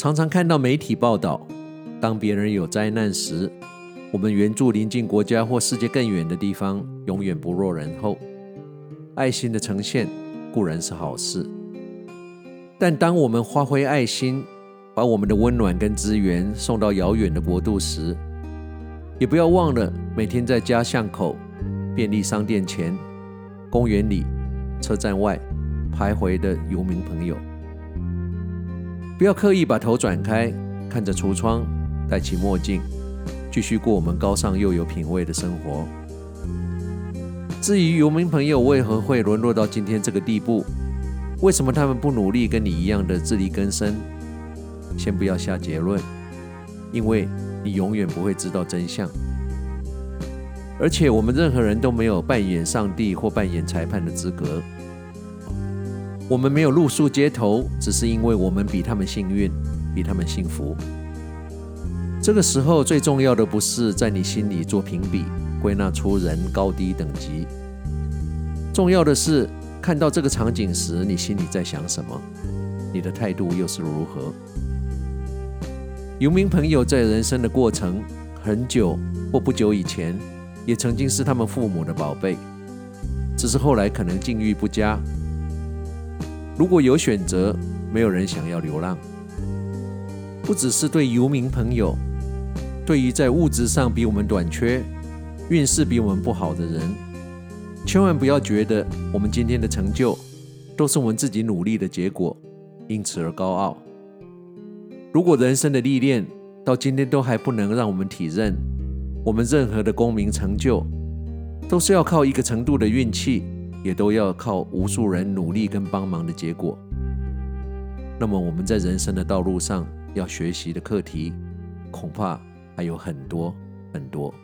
常常看到媒体报道，当别人有灾难时，我们援助邻近国家或世界更远的地方，永远不落人后。爱心的呈现固然是好事，但当我们发挥爱心，把我们的温暖跟资源送到遥远的国度时，也不要忘了每天在家巷口、便利商店前、公园里、车站外徘徊的游民朋友。不要刻意把头转开，看着橱窗，戴起墨镜，继续过我们高尚又有品味的生活。至于游民朋友为何会沦落到今天这个地步，为什么他们不努力跟你一样的自力更生？先不要下结论，因为你永远不会知道真相。而且我们任何人都没有扮演上帝或扮演裁判的资格。我们没有露宿街头，只是因为我们比他们幸运，比他们幸福。这个时候最重要的不是在你心里做评比，归纳出人高低等级。重要的是看到这个场景时，你心里在想什么，你的态度又是如何。游民朋友在人生的过程很久或不久以前，也曾经是他们父母的宝贝，只是后来可能境遇不佳。如果有选择，没有人想要流浪。不只是对游民朋友，对于在物质上比我们短缺、运势比我们不好的人，千万不要觉得我们今天的成就都是我们自己努力的结果，因此而高傲。如果人生的历练到今天都还不能让我们体认，我们任何的功名成就都是要靠一个程度的运气。也都要靠无数人努力跟帮忙的结果。那么我们在人生的道路上要学习的课题，恐怕还有很多很多。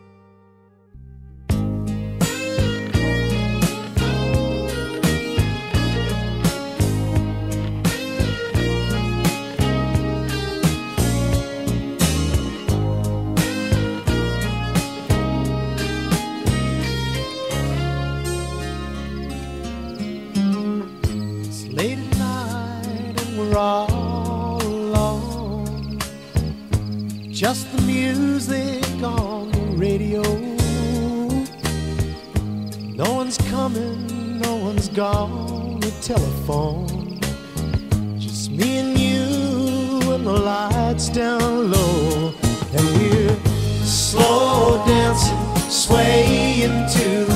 Just the music on the radio. No one's coming, no one's gone. The telephone. Just me and you, and the lights down low. And we're slow dancing, swaying to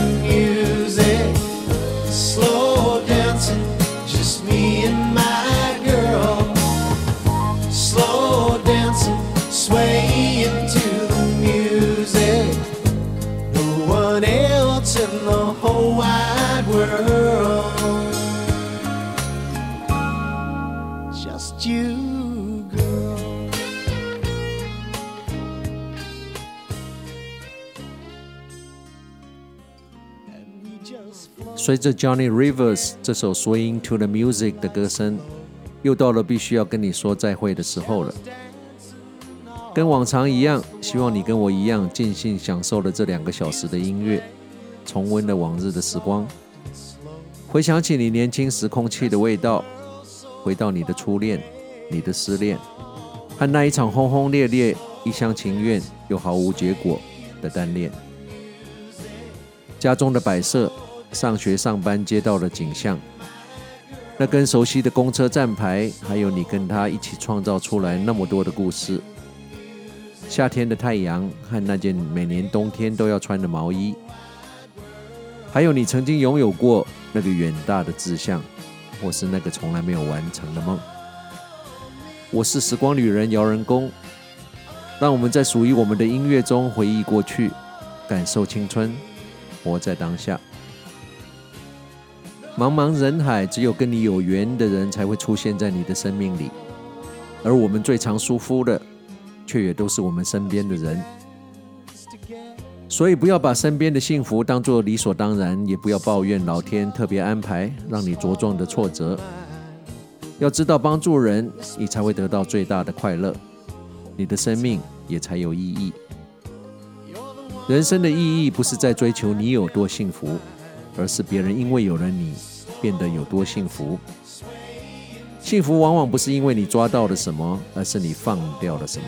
随着 Johnny Rivers 这首《Swing to the Music》的歌声，又到了必须要跟你说再会的时候了。跟往常一样，希望你跟我一样尽兴享受了这两个小时的音乐，重温了往日的时光，回想起你年轻时空气的味道，回到你的初恋、你的失恋，和那一场轰轰烈烈、一厢情愿又毫无结果的单恋。家中的摆设，上学上班街道的景象，那根熟悉的公车站牌，还有你跟他一起创造出来那么多的故事。夏天的太阳和那件每年冬天都要穿的毛衣，还有你曾经拥有过那个远大的志向，或是那个从来没有完成的梦。我是时光旅人姚人工，让我们在属于我们的音乐中回忆过去，感受青春，活在当下。茫茫人海，只有跟你有缘的人才会出现在你的生命里，而我们最常疏忽的。却也都是我们身边的人，所以不要把身边的幸福当作理所当然，也不要抱怨老天特别安排让你茁壮的挫折。要知道，帮助人，你才会得到最大的快乐，你的生命也才有意义。人生的意义不是在追求你有多幸福，而是别人因为有了你变得有多幸福。幸福往往不是因为你抓到了什么，而是你放掉了什么。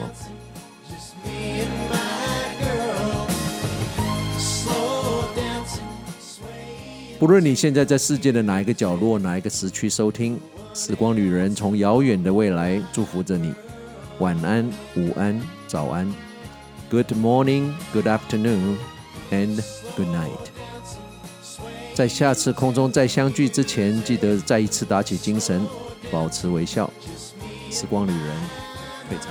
不论你现在在世界的哪一个角落、哪一个时区收听，《时光旅人》从遥远的未来祝福着你。晚安、午安、早安，Good morning, Good afternoon, and Good night。在下次空中再相聚之前，记得再一次打起精神，保持微笑。时光旅人退场。